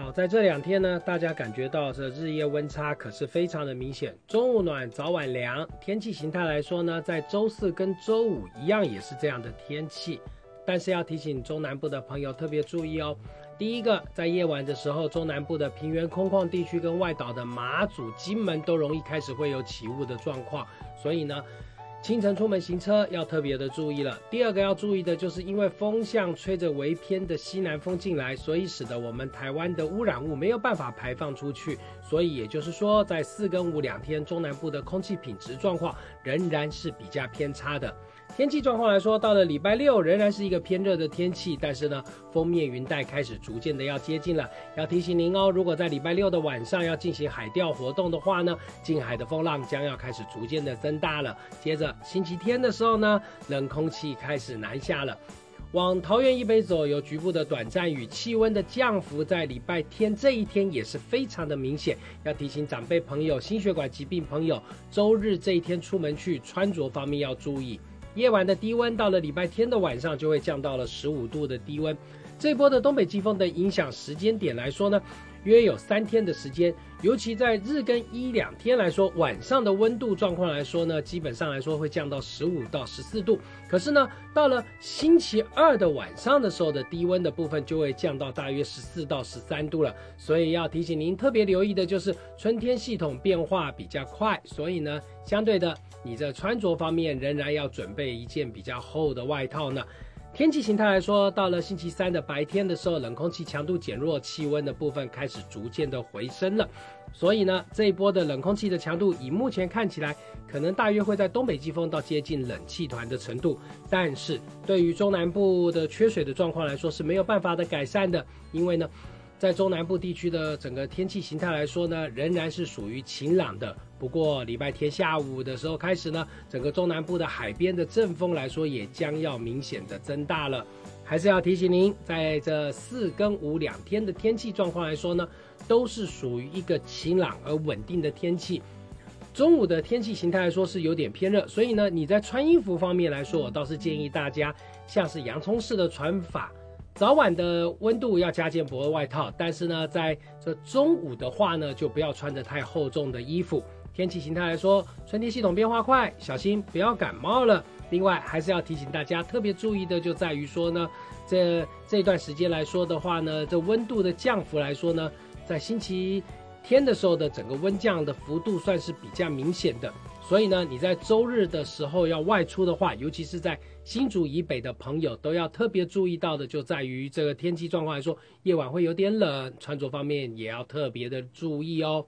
好，在这两天呢，大家感觉到这日夜温差可是非常的明显，中午暖，早晚凉。天气形态来说呢，在周四跟周五一样也是这样的天气，但是要提醒中南部的朋友特别注意哦。第一个，在夜晚的时候，中南部的平原空旷地区跟外岛的马祖、金门都容易开始会有起雾的状况，所以呢。清晨出门行车要特别的注意了。第二个要注意的就是，因为风向吹着微偏的西南风进来，所以使得我们台湾的污染物没有办法排放出去。所以也就是说，在四跟五两天，中南部的空气品质状况仍然是比较偏差的。天气状况来说，到了礼拜六仍然是一个偏热的天气，但是呢，封面云带开始逐渐的要接近了。要提醒您哦，如果在礼拜六的晚上要进行海钓活动的话呢，近海的风浪将要开始逐渐的增大了。接着星期天的时候呢，冷空气开始南下了，往桃园以北走，有局部的短暂雨，气温的降幅在礼拜天这一天也是非常的明显。要提醒长辈朋友、心血管疾病朋友，周日这一天出门去穿着方面要注意。夜晚的低温到了礼拜天的晚上就会降到了十五度的低温。这波的东北季风的影响时间点来说呢，约有三天的时间。尤其在日跟一两天来说，晚上的温度状况来说呢，基本上来说会降到十五到十四度。可是呢，到了星期二的晚上的时候的低温的部分就会降到大约十四到十三度了。所以要提醒您特别留意的就是春天系统变化比较快，所以呢，相对的。你在穿着方面仍然要准备一件比较厚的外套呢。天气形态来说，到了星期三的白天的时候，冷空气强度减弱，气温的部分开始逐渐的回升了。所以呢，这一波的冷空气的强度，以目前看起来，可能大约会在东北季风到接近冷气团的程度。但是对于中南部的缺水的状况来说，是没有办法的改善的，因为呢。在中南部地区的整个天气形态来说呢，仍然是属于晴朗的。不过礼拜天下午的时候开始呢，整个中南部的海边的阵风来说，也将要明显的增大了。还是要提醒您，在这四跟五两天的天气状况来说呢，都是属于一个晴朗而稳定的天气。中午的天气形态来说是有点偏热，所以呢，你在穿衣服方面来说，我倒是建议大家像是洋葱式的穿法。早晚的温度要加件薄的外套，但是呢，在这中午的话呢，就不要穿着太厚重的衣服。天气形态来说，春天系统变化快，小心不要感冒了。另外，还是要提醒大家特别注意的，就在于说呢，这这段时间来说的话呢，这温度的降幅来说呢，在星期天的时候的整个温降的幅度算是比较明显的。所以呢，你在周日的时候要外出的话，尤其是在新竹以北的朋友，都要特别注意到的，就在于这个天气状况来说，夜晚会有点冷，穿着方面也要特别的注意哦。